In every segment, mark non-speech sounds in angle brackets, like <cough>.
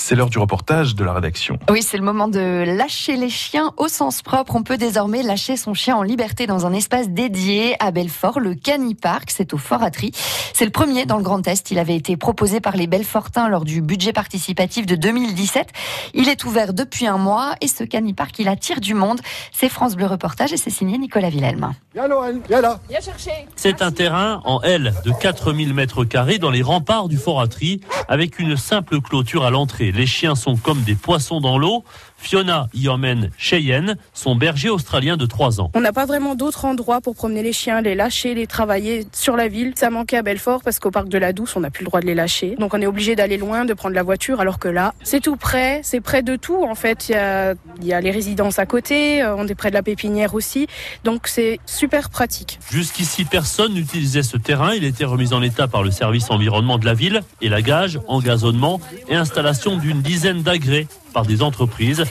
C'est l'heure du reportage de la rédaction. Oui, c'est le moment de lâcher les chiens au sens propre. On peut désormais lâcher son chien en liberté dans un espace dédié à Belfort, le Canipark. C'est au Foratry. C'est le premier dans le Grand Est. Il avait été proposé par les Belfortins lors du budget participatif de 2017. Il est ouvert depuis un mois et ce Canipark, il attire du monde. C'est France Bleu Reportage et c'est signé Nicolas Villelme. C'est un terrain en L de 4000 mètres carrés dans les remparts du Foratry avec une simple clôture à l'entrée. Les chiens sont comme des poissons dans l'eau. Fiona y emmène Cheyenne, son berger australien de 3 ans. On n'a pas vraiment d'autres endroits pour promener les chiens, les lâcher, les travailler sur la ville. Ça manquait à Belfort parce qu'au parc de la Douce, on n'a plus le droit de les lâcher. Donc on est obligé d'aller loin, de prendre la voiture, alors que là, c'est tout près, c'est près de tout en fait. Il y a, il y a les résidences à côté, euh, on est près de la pépinière aussi. Donc c'est super pratique. Jusqu'ici, personne n'utilisait ce terrain. Il était remis en état par le service environnement de la ville. Et la gage, engazonnement et installation d'une dizaine d'agrès par des entreprises.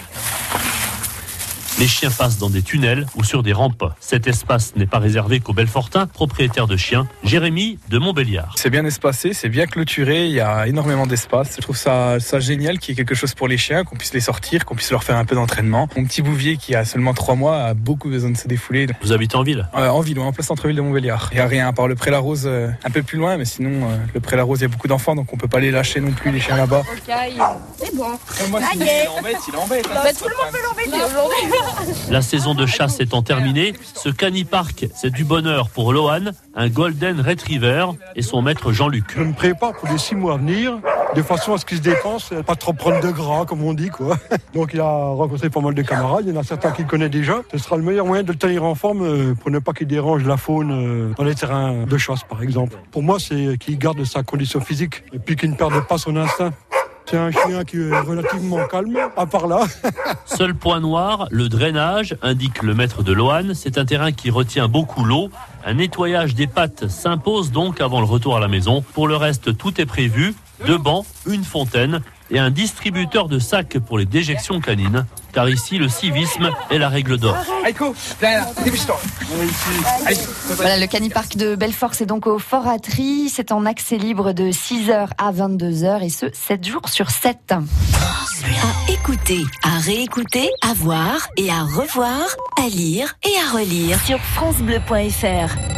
Les chiens passent dans des tunnels ou sur des rampes. Cet espace n'est pas réservé qu'aux Belfortins, propriétaires de chiens. Jérémy de Montbéliard. C'est bien espacé, c'est bien clôturé, il y a énormément d'espace. Je trouve ça, ça génial qu'il y ait quelque chose pour les chiens, qu'on puisse les sortir, qu'on puisse leur faire un peu d'entraînement. Mon petit Bouvier qui a seulement trois mois a beaucoup besoin de se défouler. Vous habitez en ville? Euh, en ville, en plein centre-ville de Montbéliard. Il n'y a rien à part le Pré-la-Rose euh, un peu plus loin, mais sinon, euh, le Pré-la-Rose, il y a beaucoup d'enfants, donc on peut pas les lâcher non plus, les chiens là-bas. C'est bon. Moi, il embête, il embête. tout le monde peut l'embêter aujourd'hui. La saison de chasse étant terminée, ce canipark, c'est du bonheur pour Lohan, un Golden Retriever, et son maître Jean-Luc. Je me prépare pour les six mois à venir, de façon à ce qu'il se dépense, pas trop prendre de gras, comme on dit, quoi. <laughs> Donc il a rencontré pas mal de camarades, il y en a certains qu'il connaît déjà. Ce sera le meilleur moyen de le tenir en forme euh, pour ne pas qu'il dérange la faune euh, dans les terrains de chasse, par exemple. Pour moi, c'est qu'il garde sa condition physique et puis qu'il ne perde pas son instinct. C'est un chien qui est relativement calme, à part là. <laughs> Seul point noir, le drainage, indique le maître de Lohan. C'est un terrain qui retient beaucoup l'eau. Un nettoyage des pattes s'impose donc avant le retour à la maison. Pour le reste, tout est prévu. Deux bancs, une fontaine et un distributeur de sacs pour les déjections canines. Car ici, le civisme est la règle d'or. Voilà, le Canipark de Belfort, c'est donc au Foratry. C'est en accès libre de 6h à 22h et ce, 7 jours sur 7. À écouter, à réécouter, à voir et à revoir, à lire et à relire sur FranceBleu.fr.